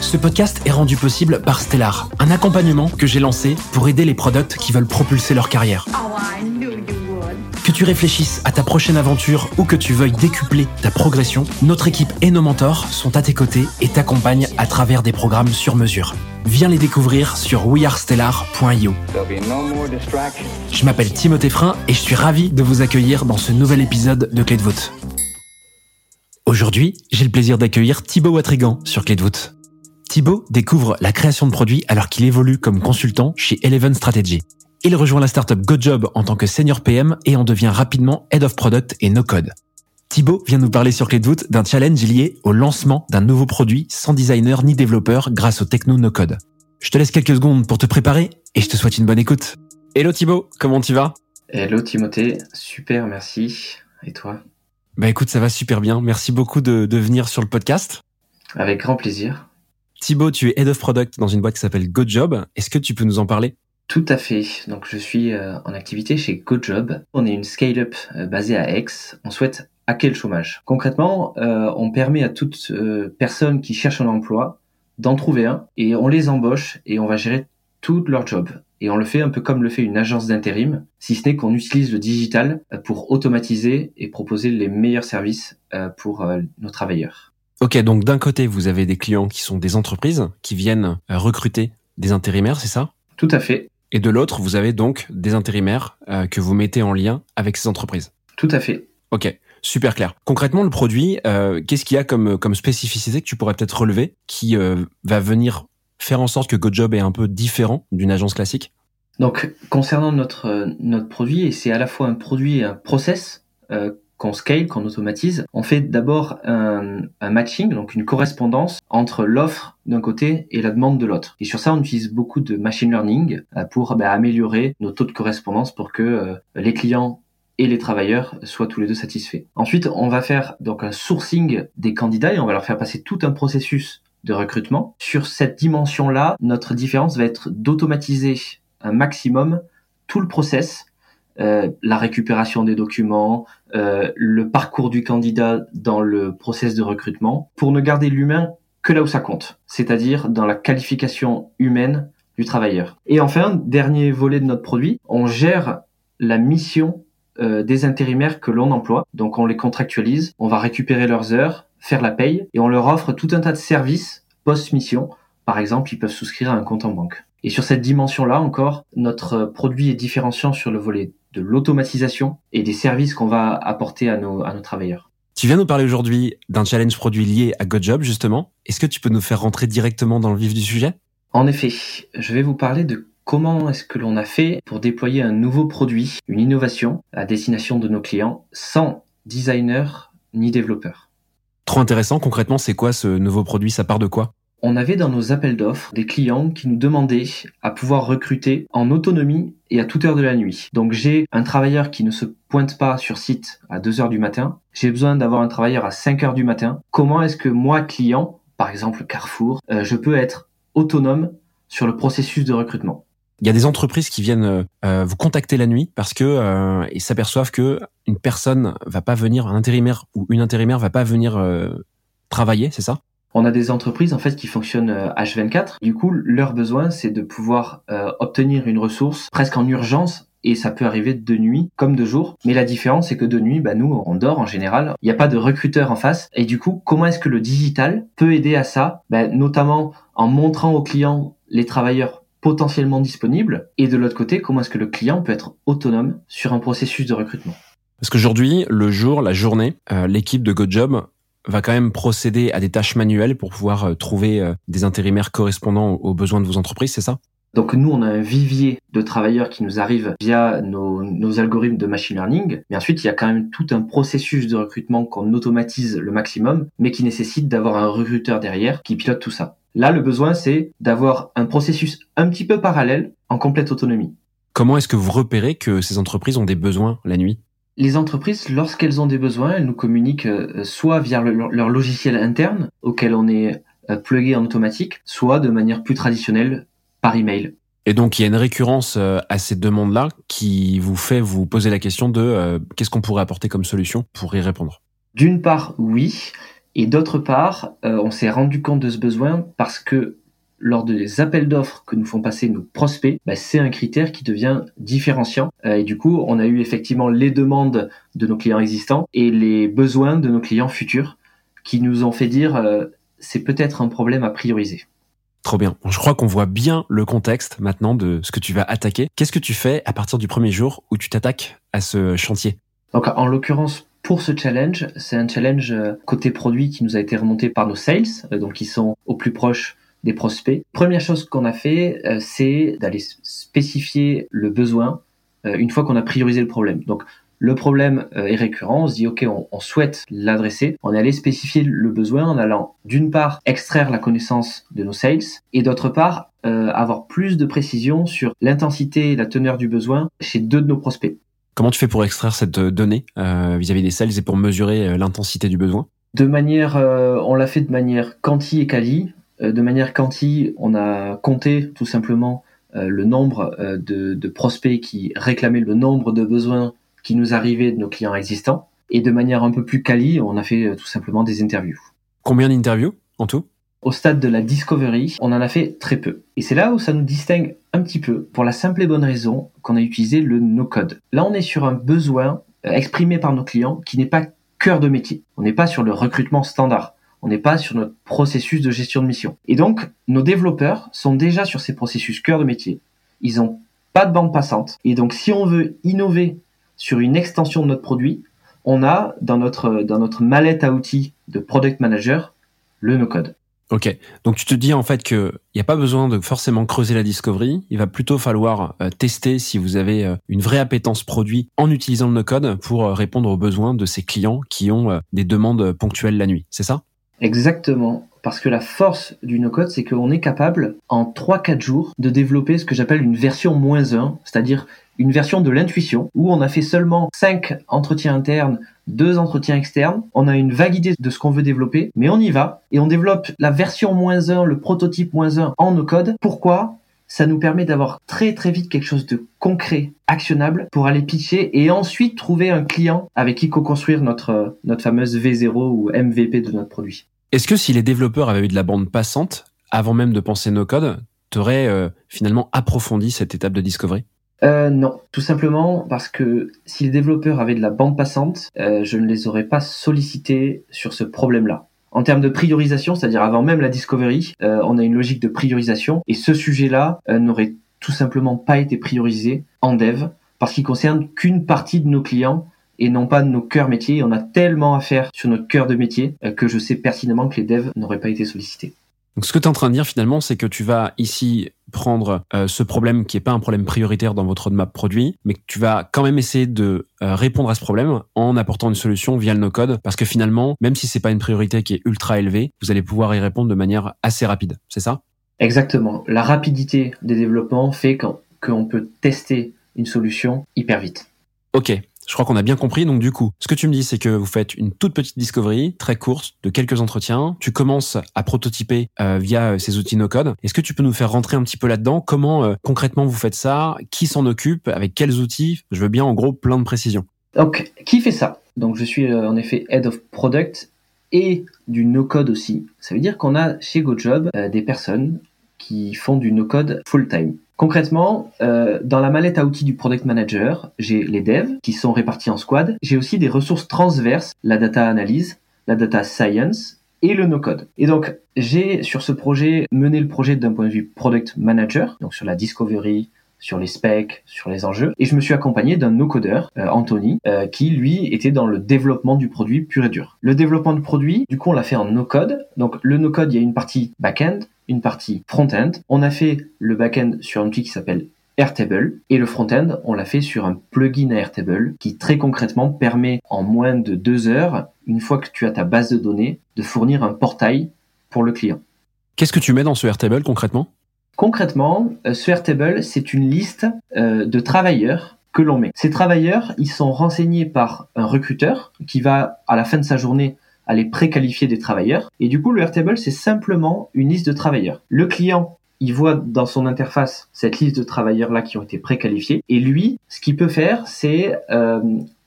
Ce podcast est rendu possible par Stellar, un accompagnement que j'ai lancé pour aider les products qui veulent propulser leur carrière. Que tu réfléchisses à ta prochaine aventure ou que tu veuilles décupler ta progression, notre équipe et nos mentors sont à tes côtés et t'accompagnent à travers des programmes sur mesure. Viens les découvrir sur wearestellar.io. Je m'appelle Timothée Frein et je suis ravi de vous accueillir dans ce nouvel épisode de Clé de voûte. Aujourd'hui, j'ai le plaisir d'accueillir Thibaut Watrigan sur Clé de voûte. Thibaut découvre la création de produits alors qu'il évolue comme consultant chez Eleven Strategy. Il rejoint la startup GoJob en tant que senior PM et en devient rapidement Head of Product et No Code. Thibaut vient nous parler sur Clé de voûte d'un challenge lié au lancement d'un nouveau produit sans designer ni développeur grâce au techno No Code. Je te laisse quelques secondes pour te préparer et je te souhaite une bonne écoute. Hello Thibaut, comment tu vas? Hello Timothée, super, merci. Et toi? Bah écoute, ça va super bien. Merci beaucoup de, de venir sur le podcast. Avec grand plaisir. Thibaut, tu es Head of Product dans une boîte qui s'appelle GoJob. Est-ce que tu peux nous en parler? Tout à fait. Donc je suis euh, en activité chez GoJob. On est une scale-up euh, basée à Aix. On souhaite hacker le chômage. Concrètement, euh, on permet à toute personne qui cherche un emploi d'en trouver un et on les embauche et on va gérer tout leur job. Et on le fait un peu comme le fait une agence d'intérim, si ce n'est qu'on utilise le digital pour automatiser et proposer les meilleurs services pour nos travailleurs. Ok, donc d'un côté, vous avez des clients qui sont des entreprises qui viennent euh, recruter des intérimaires, c'est ça? Tout à fait. Et de l'autre, vous avez donc des intérimaires euh, que vous mettez en lien avec ces entreprises. Tout à fait. Ok, super clair. Concrètement, le produit, euh, qu'est-ce qu'il y a comme, comme spécificité que tu pourrais peut-être relever qui va venir faire en sorte que GoJob est un peu différent d'une agence classique? Donc, concernant notre, notre produit, et c'est à la fois un produit et un process qu'on scale, qu'on automatise, on fait d'abord un, matching, donc une correspondance entre l'offre d'un côté et la demande de l'autre. Et sur ça, on utilise beaucoup de machine learning euh, pour bah, améliorer nos taux de correspondance pour que euh, les clients et les travailleurs soient tous les deux satisfaits. Ensuite, on va faire donc un sourcing des candidats et on va leur faire passer tout un processus de recrutement. Sur cette dimension-là, notre différence va être d'automatiser un maximum tout le process euh, la récupération des documents, euh, le parcours du candidat dans le process de recrutement, pour ne garder l'humain que là où ça compte, c'est-à-dire dans la qualification humaine du travailleur. Et enfin, dernier volet de notre produit, on gère la mission euh, des intérimaires que l'on emploie. Donc on les contractualise, on va récupérer leurs heures, faire la paye, et on leur offre tout un tas de services post-mission. Par exemple, ils peuvent souscrire à un compte en banque. Et sur cette dimension-là encore, notre produit est différenciant sur le volet de l'automatisation et des services qu'on va apporter à nos, à nos travailleurs. Tu viens nous parler aujourd'hui d'un challenge produit lié à GoJob, justement. Est-ce que tu peux nous faire rentrer directement dans le vif du sujet? En effet, je vais vous parler de comment est-ce que l'on a fait pour déployer un nouveau produit, une innovation à destination de nos clients sans designer ni développeur. Trop intéressant. Concrètement, c'est quoi ce nouveau produit? Ça part de quoi? On avait dans nos appels d'offres des clients qui nous demandaient à pouvoir recruter en autonomie et à toute heure de la nuit. Donc j'ai un travailleur qui ne se pointe pas sur site à 2 heures du matin. J'ai besoin d'avoir un travailleur à 5 heures du matin. Comment est-ce que moi, client, par exemple Carrefour, euh, je peux être autonome sur le processus de recrutement? Il y a des entreprises qui viennent euh, vous contacter la nuit parce que euh, ils s'aperçoivent que une personne va pas venir, un intérimaire ou une intérimaire va pas venir travailler, c'est ça? On a des entreprises en fait qui fonctionnent H24. Euh, du coup, leur besoin, c'est de pouvoir euh, obtenir une ressource presque en urgence et ça peut arriver de nuit comme de jour. Mais la différence, c'est que de nuit, bah, nous, on dort en général. Il n'y a pas de recruteur en face. Et du coup, comment est-ce que le digital peut aider à ça? Bah, Notamment en montrant aux clients les travailleurs potentiellement disponibles. Et de l'autre côté, comment est-ce que le client peut être autonome sur un processus de recrutement? Parce qu'aujourd'hui, le jour, la journée, euh, l'équipe de GoJob va quand même procéder à des tâches manuelles pour pouvoir euh, trouver euh, des intérimaires correspondant aux besoins de vos entreprises, c'est ça? Donc nous, on a un vivier de travailleurs qui nous arrivent via nos, nos, algorithmes de machine learning. Mais ensuite, il y a quand même tout un processus de recrutement qu'on automatise le maximum, mais qui nécessite d'avoir un recruteur derrière qui pilote tout ça. Là, le besoin, c'est d'avoir un processus un petit peu parallèle en complète autonomie. Comment est-ce que vous repérez que ces entreprises ont des besoins la nuit? Les entreprises, lorsqu'elles ont des besoins, elles nous communiquent euh, soit via leur logiciel interne, auquel on est euh, plugué en automatique, soit de manière plus traditionnelle par email. Et donc il y a une récurrence euh, à ces demandes-là qui vous fait vous poser la question de qu'est-ce qu'on pourrait apporter comme solution pour y répondre? D'une part, oui. Et d'autre part, on s'est rendu compte de ce besoin parce que lors des appels d'offres que nous font passer nos prospects, bah, c'est un critère qui devient différenciant. Euh, et du coup, on a eu effectivement les demandes de nos clients existants et les besoins de nos clients futurs qui nous ont fait dire euh, c'est peut-être un problème à prioriser. Trop bien. Je crois qu'on voit bien le contexte maintenant de ce que tu vas attaquer. Qu'est-ce que tu fais à partir du premier jour où tu t'attaques à ce chantier? Donc en l'occurrence, pour ce challenge, c'est un challenge euh, côté produit qui nous a été remonté par nos sales, donc qui sont au plus proche des prospects. Première chose qu'on a fait, euh, c'est d'aller spécifier le besoin euh, une fois qu'on a priorisé le problème. Donc le problème euh, est récurrent, on se dit ok, on, souhaite l'adresser. On est allé spécifier le besoin en allant d'une part extraire la connaissance de nos sales et d'autre part avoir plus de précision sur l'intensité et la teneur du besoin chez deux de nos prospects. Comment tu fais pour extraire cette donnée vis-à-vis des sales et pour mesurer l'intensité du besoin? De manière, on l'a fait de manière quanti et quali. Euh, de manière quanti, on a compté tout simplement euh, le nombre euh, de, prospects qui réclamaient le nombre de besoins qui nous arrivaient de nos clients existants. Et de manière un peu plus quali, on a fait tout simplement des interviews. Combien d'interviews en tout? Au stade de la discovery, on en a fait très peu. Et c'est là où ça nous distingue un petit peu, pour la simple et bonne raison qu'on a utilisé le no-code. Là, on est sur un besoin exprimé par nos clients qui n'est pas cœur de métier. On n'est pas sur le recrutement standard on n'est pas sur notre processus de gestion de mission. Et donc, nos développeurs sont déjà sur ces processus cœur de métier. Ils n'ont pas de bande passante. Et donc, si on veut innover sur une extension de notre produit, on a dans notre, dans notre mallette à outils de product manager le no-code. Ok, donc tu te dis en fait qu'il n'y a pas besoin de forcément creuser la discovery, il va plutôt falloir euh, tester si vous avez euh, une vraie appétence produit en utilisant le no-code pour euh, répondre aux besoins de ces clients qui ont des demandes ponctuelles la nuit, c'est ça? Exactement. Parce que la force du no-code, c'est qu'on est capable, en 3-4 jours, de développer ce que j'appelle une version moins 1, c'est-à-dire une version de l'intuition, où on a fait seulement 5 entretiens internes, 2 entretiens externes, on a une vague idée de ce qu'on veut développer, mais on y va, et on développe la version moins 1, le prototype moins 1 en no-code. Pourquoi? Ça nous permet d'avoir très très vite quelque chose de concret, actionnable pour aller pitcher et ensuite trouver un client avec qui co-construire notre, notre fameuse V0 ou MVP de notre produit. Est-ce que si les développeurs avaient eu de la bande passante, avant même de penser nos codes, t'aurais euh, finalement approfondi cette étape de discovery? Euh, non, tout simplement parce que si les développeurs avaient de la bande passante, euh, je ne les aurais pas sollicités sur ce problème-là. En termes de priorisation, c'est-à-dire avant même la discovery, euh, on a une logique de priorisation et ce sujet-là n'aurait tout simplement pas été priorisé en dev parce qu'il concerne qu'une partie de nos clients et non pas de nos cœurs métiers. On a tellement à faire sur notre cœur de métier euh, que je sais pertinemment que les devs n'auraient pas été sollicités. Donc ce que tu es en train de dire finalement, c'est que tu vas ici prendre euh, ce problème qui n'est pas un problème prioritaire dans votre roadmap produit, mais que tu vas quand même essayer de euh, répondre à ce problème en apportant une solution via le no-code, parce que finalement, même si c'est pas une priorité qui est ultra élevée, vous allez pouvoir y répondre de manière assez rapide. C'est ça? Exactement. La rapidité des développements fait qu'on peut tester une solution hyper vite. Ok, je crois qu'on a bien compris. Donc du coup, ce que tu me dis, c'est que vous faites une toute petite discovery, très courte, de quelques entretiens. Tu commences à prototyper euh, via euh, ces outils no-code. Est-ce que tu peux nous faire rentrer un petit peu là-dedans? Comment euh, concrètement vous faites ça? Qui s'en occupe? Avec quels outils? Je veux bien en gros plein de précisions. Donc, qui fait ça? Donc je suis en effet Head of Product et du no-code aussi. Ça veut dire qu'on a chez GoJob des personnes qui font du no-code full-time. Concrètement, euh, dans la mallette à outils du product manager, j'ai les devs qui sont répartis en squad. J'ai aussi des ressources transverses, la data analyse, la data science et le no-code. Et donc, j'ai sur ce projet mené le projet d'un point de vue product manager, donc sur la discovery, sur les specs, sur les enjeux. Et je me suis accompagné d'un no-codeur, euh, Anthony, euh, qui lui était dans le développement du produit pur et dur. Le développement du produit, du coup, on l'a fait en no-code. Donc le no-code, il y a une partie back-end, une partie front-end. On a fait le back-end sur un outil qui s'appelle Airtable et le front-end, on l'a fait sur un plugin Airtable qui très concrètement permet en moins de deux heures, une fois que tu as ta base de données, de fournir un portail pour le client. Qu'est-ce que tu mets dans ce Airtable concrètement? Concrètement, euh, ce Airtable, c'est une liste euh, de travailleurs que l'on met. Ces travailleurs, ils sont renseignés par un recruteur qui va, à la fin de sa journée, aller préqualifier des travailleurs. Et du coup, le Airtable, c'est simplement une liste de travailleurs. Le client, il voit dans son interface cette liste de travailleurs-là qui ont été préqualifiés. Et lui, ce qu'il peut faire, c'est euh,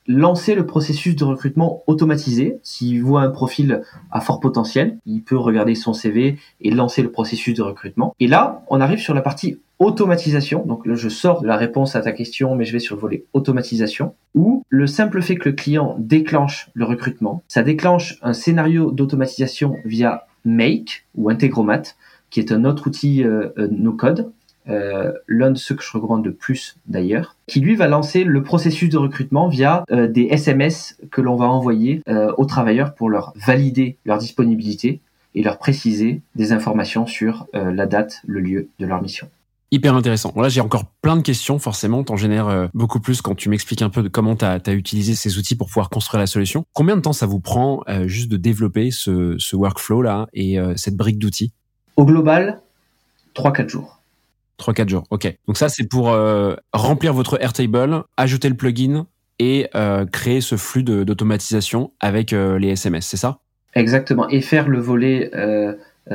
lancer le processus de recrutement automatisé. S'il voit un profil à fort potentiel, il peut regarder son CV et lancer le processus de recrutement. Et là, on arrive sur la partie automatisation. Donc je sors de la réponse à ta question, mais je vais sur le volet automatisation, où le simple fait que le client déclenche le recrutement, ça déclenche un scénario d'automatisation via Make ou Integromat, qui est un autre outil euh, euh no-code euh, l'un de ceux que je recommande le plus d'ailleurs, qui lui va lancer le processus de recrutement via euh, des SMS que l'on va envoyer euh, aux travailleurs pour leur valider leur disponibilité et leur préciser des informations sur la date, le lieu de leur mission. Hyper intéressant. Là, j'ai encore plein de questions. Forcément, t'en génères beaucoup plus quand tu m'expliques un peu de comment tu as, utilisé ces outils pour pouvoir construire la solution. Combien de temps ça vous prend juste de développer ce, ce workflow-là et cette brique d'outils? Au global, 3-4 jours. 3-4 jours, ok. Donc ça, c'est pour euh, remplir votre Airtable, ajouter le plugin et euh, créer ce flux d'automatisation avec euh, les SMS, c'est ça? Exactement, et faire le volet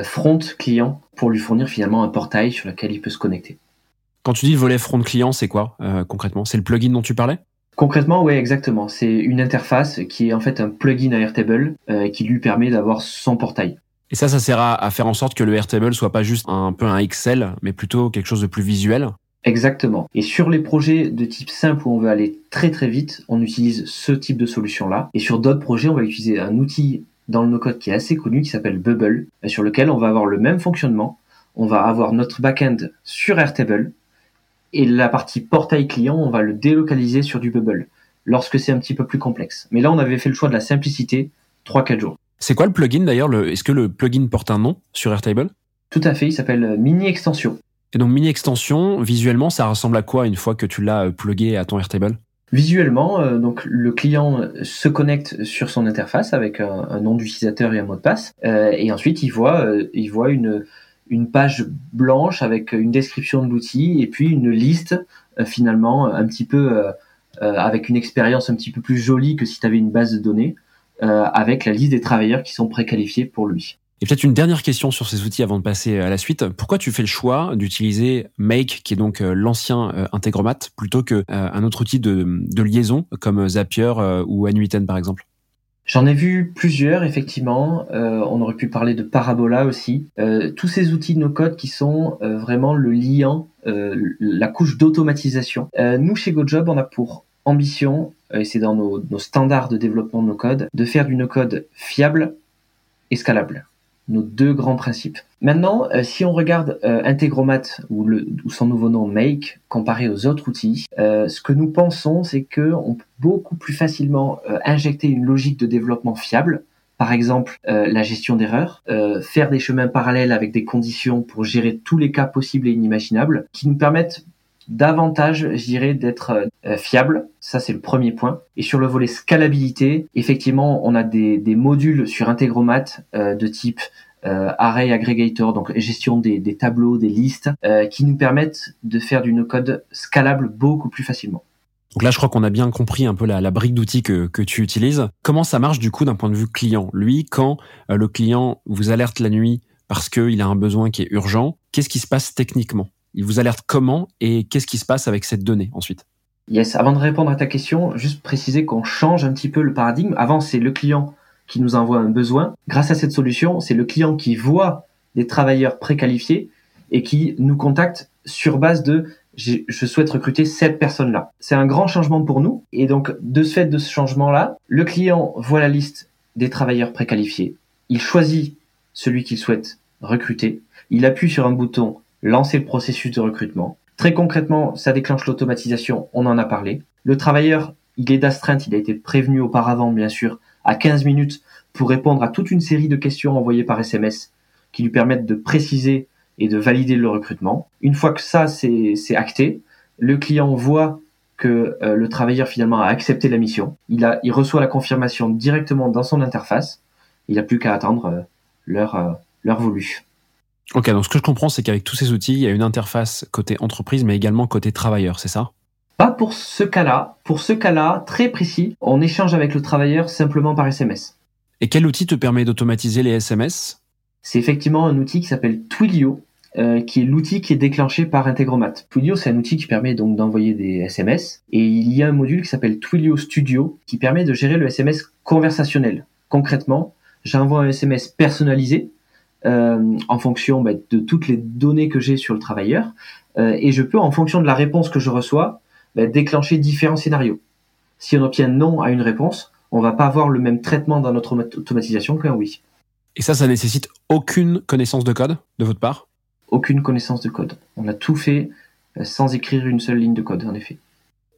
front client pour lui fournir finalement un portail sur lequel il peut se connecter. Quand tu dis volet front client, c'est quoi concrètement? C'est le plugin dont tu parlais? Concrètement, oui, exactement. C'est une interface qui est en fait un plugin à Airtable qui lui permet d'avoir son portail. Et ça, ça sert à, faire en sorte que le Airtable soit pas juste un peu un Excel, mais plutôt quelque chose de plus visuel. Exactement. Et sur les projets de type simple où on veut aller très très vite, on utilise ce type de solution-là. Et sur d'autres projets, on va utiliser un outil dans le no-code qui est assez connu, qui s'appelle Bubble, sur lequel on va avoir le même fonctionnement. On va avoir notre backend sur Airtable et la partie portail client, on va le délocaliser sur du Bubble lorsque c'est un petit peu plus complexe. Mais là, on avait fait le choix de la simplicité, 3-4 jours. C'est quoi le plugin d'ailleurs Est-ce que le plugin porte un nom sur Airtable? Tout à fait, il s'appelle euh, Mini Extension. Et donc Mini Extension, visuellement, ça ressemble à quoi une fois que tu l'as euh, plugué à ton Airtable? Visuellement, euh, donc le client se connecte sur son interface avec un, nom d'utilisateur et un mot de passe, et ensuite il voit, il voit une, une page blanche avec une description de l'outil et puis une liste finalement un petit peu avec une expérience un petit peu plus jolie que si tu avais une base de données. Euh, avec la liste des travailleurs qui sont préqualifiés pour lui. Et peut-être une dernière question sur ces outils avant de passer à la suite. Pourquoi tu fais le choix d'utiliser Make, qui est donc euh, l'ancien euh, Integromat, plutôt que un autre outil de, de liaison comme Zapier ou Anuiten par exemple? J'en ai vu plusieurs, effectivement. on aurait pu parler de Parabola aussi. tous ces outils de no-code qui sont vraiment le liant, la couche d'automatisation. nous, chez GoJob, on a pour ambition, et c'est dans nos, standards de développement de nos codes, de faire du no-code fiable et scalable. Nos deux grands principes. Maintenant, euh, si on regarde euh, Integromat ou, le, ou son nouveau nom Make comparé aux autres outils, euh, ce que nous pensons, c'est qu'on peut beaucoup plus facilement injecter une logique de développement fiable par exemple la gestion d'erreurs, faire des chemins parallèles avec des conditions pour gérer tous les cas possibles et inimaginables, qui nous permettent davantage, je dirais, d'être euh, fiable. Ça, c'est le premier point. Et sur le volet scalabilité, effectivement, on a des, modules sur Integromat euh, de type euh, array aggregator, donc gestion des, tableaux, des listes, qui nous permettent de faire du no-code scalable beaucoup plus facilement. Donc là, je crois qu'on a bien compris un peu la, brique d'outils que, tu utilises. Comment ça marche du coup d'un point de vue client? Lui, quand le client vous alerte la nuit parce qu'il a un besoin qui est urgent, qu'est-ce qui se passe techniquement? Il vous alerte comment et qu'est-ce qui se passe avec cette donnée ensuite? Yes, avant de répondre à ta question, juste préciser qu'on change un petit peu le paradigme. Avant, c'est le client qui nous envoie un besoin. Grâce à cette solution, c'est le client qui voit des travailleurs préqualifiés et qui nous contacte sur base de je souhaite recruter cette personne-là. C'est un grand changement pour nous. Et donc, de ce fait de ce changement-là, le client voit la liste des travailleurs préqualifiés. Il choisit celui qu'il souhaite recruter. Il appuie sur un bouton lancer le processus de recrutement. Très concrètement, ça déclenche l'automatisation, on en a parlé. Le travailleur, il est d'astreinte, il a été prévenu auparavant, bien sûr, à 15 minutes pour répondre à toute une série de questions envoyées par SMS qui lui permettent de préciser et de valider le recrutement. Une fois que ça, c'est acté, le client voit que euh, le travailleur finalement a accepté la mission. Il, a, il reçoit la confirmation directement dans son interface. Il n'a plus qu'à attendre euh, l'heure euh. Ok, donc ce que je comprends, c'est qu'avec tous ces outils, il y a une interface côté entreprise, mais également côté travailleur, c'est ça? Pas pour ce cas-là. Pour ce cas-là, très précis, on échange avec le travailleur simplement par SMS. Et quel outil te permet d'automatiser les SMS C'est effectivement un outil qui s'appelle Twilio, euh, qui est l'outil qui est déclenché par Integromat. Twilio, c'est un outil qui permet donc d'envoyer des SMS, et il y a un module qui s'appelle Twilio Studio, qui permet de gérer le SMS conversationnel. Concrètement, j'envoie un SMS personnalisé en fonction bah, de toutes les données que j'ai sur le travailleur, euh, et je peux, en fonction de la réponse que je reçois, bah, déclencher différents scénarios. Si on obtient non à une réponse, on va pas avoir le même traitement dans notre automatisation qu'un oui. Et ça, ça nécessite aucune connaissance de code de votre part? Aucune connaissance de code. On a tout fait euh, sans écrire une seule ligne de code, en effet.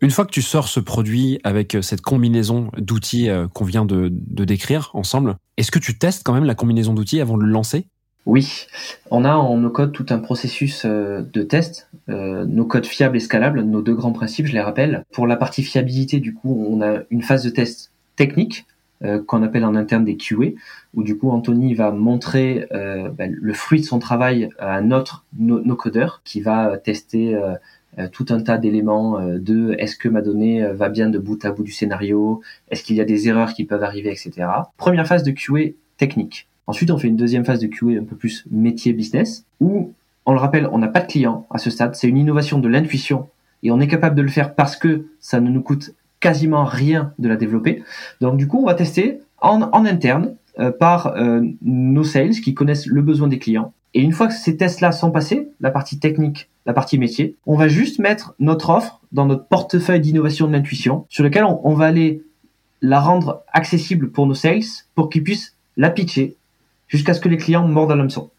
Une fois que tu sors ce produit avec cette combinaison d'outils qu'on vient de, de, décrire ensemble, est-ce que tu testes quand même la combinaison d'outils avant de le lancer? Oui, on a en no-code tout un processus euh, de test, euh, nos codes fiables et scalables, nos deux grands principes, je les rappelle. Pour la partie fiabilité, du coup, on a une phase de test technique euh, qu'on appelle en interne des QA, où du coup Anthony va montrer ben, le fruit de son travail à un autre no-codeur qui va tester tout un tas d'éléments de est-ce que ma donnée va bien de bout à bout du scénario, est-ce qu'il y a des erreurs qui peuvent arriver, etc. Première phase de QA technique. Ensuite, on fait une deuxième phase de QA un peu plus métier business, où, on le rappelle, on n'a pas de client à ce stade. C'est une innovation de l'intuition et on est capable de le faire parce que ça ne nous coûte quasiment rien de la développer. Donc, du coup, on va tester en, interne euh, par euh, nos sales qui connaissent le besoin des clients. Et une fois que ces tests-là sont passés, la partie technique, la partie métier, on va juste mettre notre offre dans notre portefeuille d'innovation de l'intuition, sur lequel on, on va aller la rendre accessible pour nos sales pour qu'ils puissent la pitcher jusqu'à ce que les clients mordent à l'hameçon.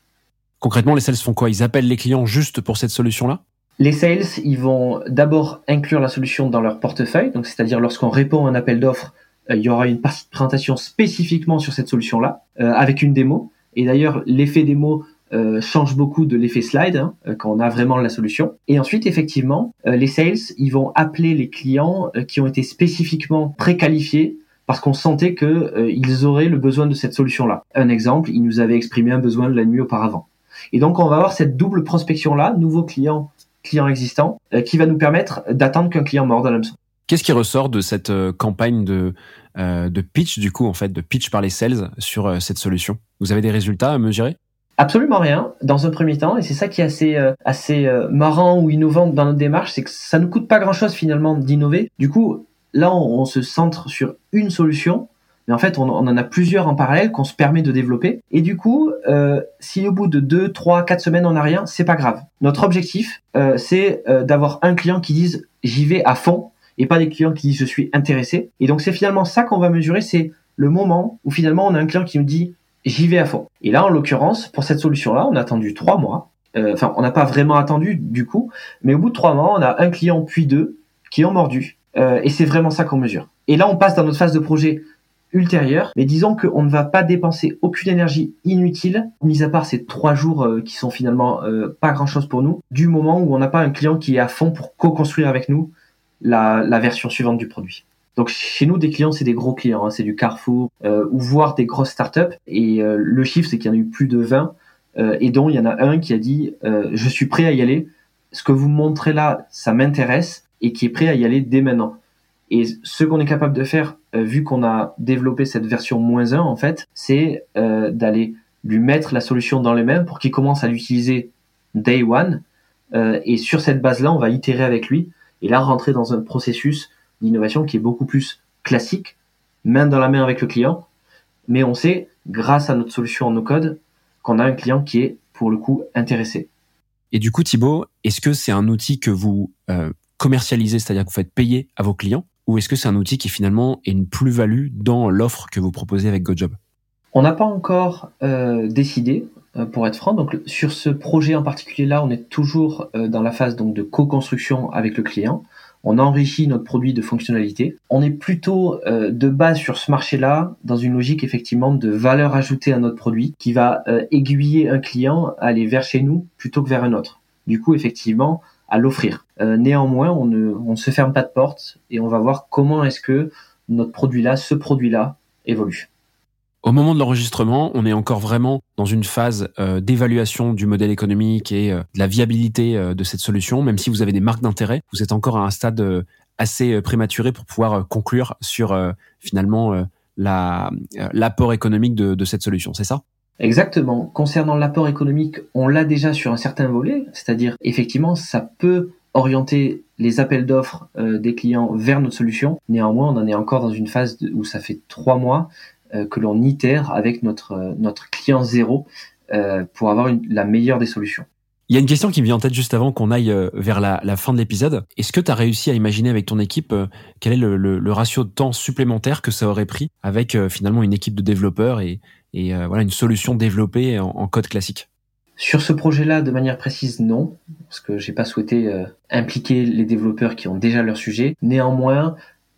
Concrètement, les sales font quoi? Ils appellent les clients juste pour cette solution-là? Les sales, ils vont d'abord inclure la solution dans leur portefeuille, donc c'est-à-dire lorsqu'on répond à un appel d'offres, euh, il y aura une partie de présentation spécifiquement sur cette solution-là, euh, avec une démo. Et d'ailleurs, l'effet démo euh, change beaucoup de l'effet slide hein, quand on a vraiment la solution. Et ensuite, effectivement, les sales, ils vont appeler les clients qui ont été spécifiquement préqualifiés parce qu'on sentait qu'ils euh, auraient le besoin de cette solution-là. Un exemple, ils nous avaient exprimé un besoin de la nuit auparavant. Et donc on va avoir cette double prospection-là, nouveau client, client existant, euh, qui va nous permettre d'attendre qu'un client morde à l'hameçon. Qu'est-ce qui ressort de cette euh, campagne de, de pitch, du coup, en fait, de pitch par les sales sur cette solution? Vous avez des résultats à mesurer? Absolument rien, dans un premier temps, et c'est ça qui est assez, assez marrant ou innovant dans notre démarche, c'est que ça ne coûte pas grand-chose finalement d'innover. Du coup, là, on, se centre sur une solution, mais en fait, on, en a plusieurs en parallèle qu'on se permet de développer. Et du coup, euh, si au bout de 2, 3, 4 semaines, on n'a rien, c'est pas grave. Notre objectif, euh, c'est euh, d'avoir un client qui dise j'y vais à fond et pas des clients qui disent je suis intéressé. Et donc, c'est finalement ça qu'on va mesurer, c'est le moment où finalement on a un client qui nous dit j'y vais à fond. Et là, en l'occurrence, pour cette solution-là, on a attendu 3 mois. Enfin, on n'a pas vraiment attendu du coup, mais au bout de 3 mois, on a un client puis deux qui ont mordu euh, et c'est vraiment ça qu'on mesure. Et là, on passe dans notre phase de projet ultérieure, mais disons qu'on ne va pas dépenser aucune énergie inutile, mis à part ces trois jours euh, qui sont finalement euh, pas grand-chose pour nous, du moment où on n'a pas un client qui est à fond pour co-construire avec nous la, la, version suivante du produit. Donc chez nous, des clients, c'est des gros clients, hein, c'est du Carrefour, ou voire des grosses startups. Et le chiffre, c'est qu'il y en a eu plus de 20, et dont il y en a un qui a dit, je suis prêt à y aller, ce que vous montrez là, ça m'intéresse, et qui est prêt à y aller dès maintenant. Et ce qu'on est capable de faire, euh, vu qu'on a développé cette version moins 1, en fait, c'est euh, d'aller lui mettre la solution dans les mains pour qu'il commence à l'utiliser day one. Euh, et sur cette base-là, on va itérer avec lui et là rentrer dans un processus d'innovation qui est beaucoup plus classique, main dans la main avec le client. Mais on sait, grâce à notre solution en no-code, qu'on a un client qui est pour le coup intéressé. Et du coup, Thibaut, est-ce que c'est un outil que vous commercialisé, c'est-à-dire que vous faites payer à vos clients, ou est-ce que c'est un outil qui finalement est une plus-value dans l'offre que vous proposez avec GoJob? On n'a pas encore euh, décidé. pour être franc. Donc sur ce projet en particulier là, on est toujours dans la phase donc de co-construction avec le client on enrichit notre produit de fonctionnalités. On est plutôt euh, de base sur ce marché-là dans une logique effectivement de valeur ajoutée à notre produit qui va euh, aiguiller un client à aller vers chez nous plutôt que vers un autre. Du coup, effectivement, à l'offrir. Euh, néanmoins, on ne on se ferme pas de porte et on va voir comment est-ce que notre produit-là, ce produit-là, évolue. Au moment de l'enregistrement, on est encore vraiment dans une phase euh, d'évaluation du modèle économique et euh, de la viabilité de cette solution. Même si vous avez des marques d'intérêt, vous êtes encore à un stade assez prématuré pour pouvoir conclure sur finalement l'apport économique de cette solution. C'est ça? Exactement. Concernant l'apport économique, on l'a déjà sur un certain volet, c'est-à-dire effectivement, ça peut orienter les appels d'offres des clients vers notre solution. Néanmoins, on en est encore dans une phase où ça fait trois mois euh, que l'on itère avec notre, euh, notre client zéro euh, pour avoir la meilleure des solutions. Il y a une question qui me vient en tête juste avant qu'on aille vers la, la, fin de l'épisode. Est-ce que tu as réussi à imaginer avec ton équipe quel est le, le, ratio de temps supplémentaire que ça aurait pris avec finalement une équipe de développeurs et, et voilà une solution développée en, code classique Sur ce projet-là, de manière précise, non, parce que j'ai pas souhaité impliquer les développeurs qui ont déjà leur sujet. Néanmoins,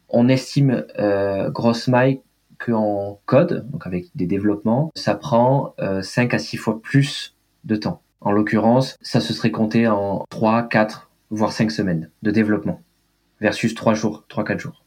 on estime euh, grosse maille en code, donc avec des développements, ça prend 5 euh, à 6 fois plus de temps. En l'occurrence, ça se serait compté en 3, 4, voire 5 semaines de développement versus 3 jours, 3-4 jours.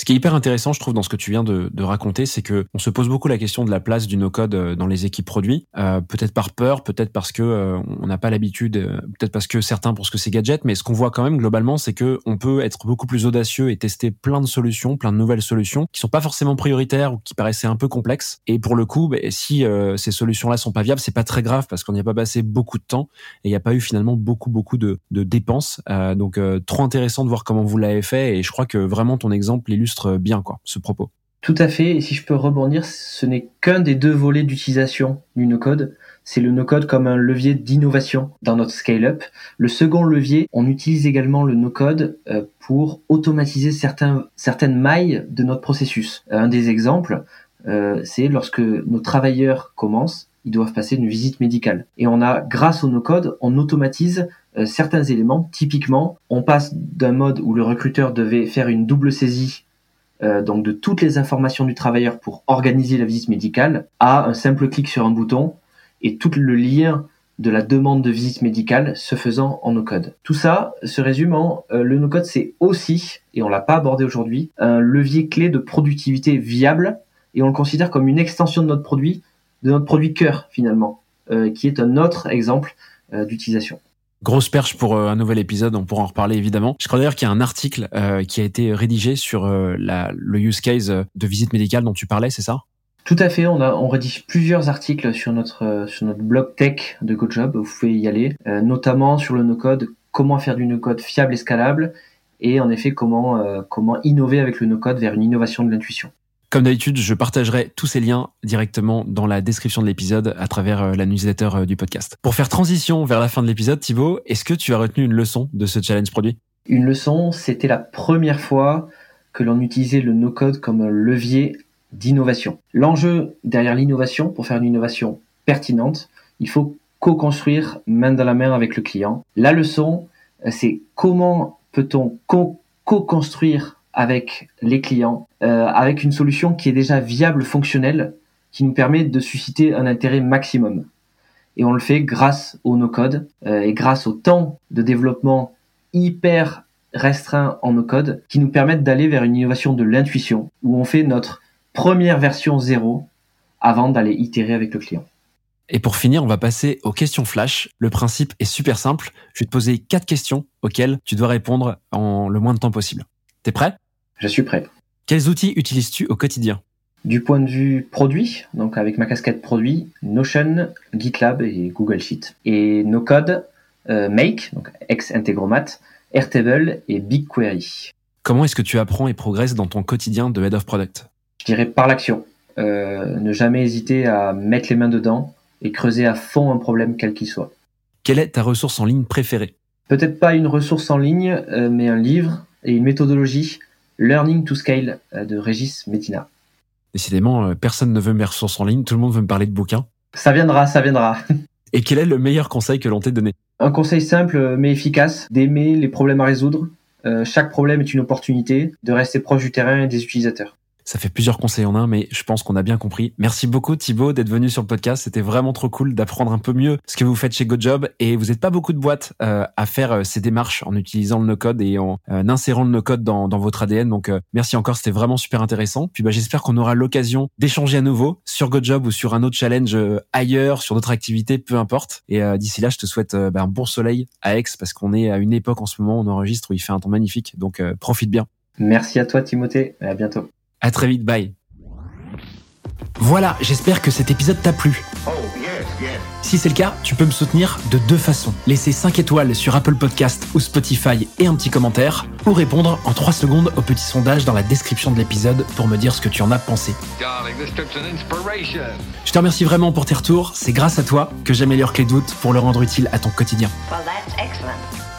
Ce qui est hyper intéressant, je trouve, dans ce que tu viens de, de raconter, c'est que on se pose beaucoup la question de la place du no-code euh, dans les équipes produits. Euh, peut-être par peur, peut-être parce que euh, on n'a pas l'habitude, euh, peut-être parce que certains pensent que c'est gadget. Mais ce qu'on voit quand même globalement, c'est que on peut être beaucoup plus audacieux et tester plein de solutions, plein de nouvelles solutions qui sont pas forcément prioritaires ou qui paraissaient un peu complexes. Et pour le coup, bah, si ces solutions-là sont pas viables, c'est pas très grave parce qu'on n'y a pas passé beaucoup de temps et il n'y a pas eu finalement beaucoup beaucoup de, de dépenses. donc trop intéressant de voir comment vous l'avez fait et je crois que vraiment ton exemple illustre bien quoi, ce propos. Tout à fait, et si je peux rebondir, ce n'est qu'un des deux volets d'utilisation du no-code. C'est le no-code comme un levier d'innovation dans notre scale-up. Le second levier, on utilise également le no-code euh, pour automatiser certains, certaines mailles de notre processus. Un des exemples, euh, c'est lorsque nos travailleurs commencent, ils doivent passer une visite médicale. Et on a, grâce au no-code, on automatise euh, certains éléments. Typiquement, on passe d'un mode où le recruteur devait faire une double saisie euh, donc de toutes les informations du travailleur pour organiser la visite médicale à un simple clic sur un bouton et tout le lien de la demande de visite médicale se faisant en no-code. Tout ça se résume en euh, le no-code c'est aussi, et on l'a pas abordé aujourd'hui, un levier clé de productivité viable et on le considère comme une extension de notre produit, de notre produit cœur finalement, euh, qui est un autre exemple d'utilisation. Grosse perche pour euh, un nouvel épisode, on pourra en reparler évidemment. Je crois d'ailleurs qu'il y a un article euh, qui a été rédigé sur euh, le use case de visite médicale dont tu parlais, c'est ça? Tout à fait, on, a, on rédige plusieurs articles sur notre, sur notre blog tech de GoJob, vous pouvez y aller, notamment sur le no-code, comment faire du no-code fiable et scalable, et en effet comment, comment innover avec le no-code vers une innovation de l'intuition. Comme d'habitude, je partagerai tous ces liens directement dans la description de l'épisode à travers euh, la newsletter euh, du podcast. Pour faire transition vers la fin de l'épisode, Thibaut, est-ce que tu as retenu une leçon de ce challenge produit? Une leçon, c'était la première fois que l'on utilisait le no-code comme un levier d'innovation. L'enjeu derrière l'innovation, pour faire une innovation pertinente, il faut co-construire main dans la main avec le client. La leçon, euh, c'est comment peut-on co-construire avec les clients, euh, avec une solution qui est déjà viable, fonctionnelle, qui nous permet de susciter un intérêt maximum. Et on le fait grâce au no-code euh, et grâce au temps de développement hyper restreint en no-code qui nous permettent d'aller vers une innovation de l'intuition où on fait notre première version zéro avant d'aller itérer avec le client. Et pour finir, on va passer aux questions flash. Le principe est super simple. Je vais te poser quatre questions auxquelles tu dois répondre en le moins de temps possible. T'es prêt? Je suis prêt. Quels outils utilises-tu au quotidien? Du point de vue produit, donc avec ma casquette produit, Notion, GitLab et Google Sheet. Et nos codes, euh, Make, donc ex-Integromat, Airtable et BigQuery. Comment est-ce que tu apprends et progresses dans ton quotidien de Head of Product? Je dirais par l'action. Euh, ne jamais hésiter à mettre les mains dedans et creuser à fond un problème quel qu'il soit. Quelle est ta ressource en ligne préférée? Peut-être pas une ressource en ligne, euh, mais un livre et une méthodologie Learning to Scale euh, de Régis Métina. Décidément, euh, personne ne veut mes ressources en ligne, tout le monde veut me parler de bouquins. Ça viendra, ça viendra. Et quel est le meilleur conseil que l'on t'ait donné? Un conseil simple mais efficace, d'aimer les problèmes à résoudre. Euh, chaque problème est une opportunité de rester proche du terrain et des utilisateurs. Ça fait plusieurs conseils en un, mais je pense qu'on a bien compris. Merci beaucoup Thibaut d'être venu sur le podcast. C'était vraiment trop cool d'apprendre un peu mieux ce que vous faites chez GoJob. Et vous n'êtes pas beaucoup de boîtes euh, à faire euh, ces démarches en utilisant le no-code et en euh, insérant le no-code dans, dans, votre ADN. Donc merci encore, c'était vraiment super intéressant. Puis bah, j'espère qu'on aura l'occasion d'échanger à nouveau sur GoJob ou sur un autre challenge ailleurs, sur d'autres activités, peu importe. Et d'ici là, je te souhaite bah, un bon soleil à Aix parce qu'on est à une époque en ce moment on enregistre où il fait un temps magnifique. Donc profite bien. Merci à toi Timothée et à bientôt. À très vite, bye. Voilà, j'espère que cet épisode t'a plu. Si c'est le cas, tu peux me soutenir de deux façons. Laisser 5 étoiles sur Apple Podcast ou Spotify et un petit commentaire, ou répondre en 3 secondes au petit sondage dans la description de l'épisode pour me dire ce que tu en as pensé. Je te remercie vraiment pour tes retours, c'est grâce à toi que j'améliore Clé Doute pour le rendre utile à ton quotidien.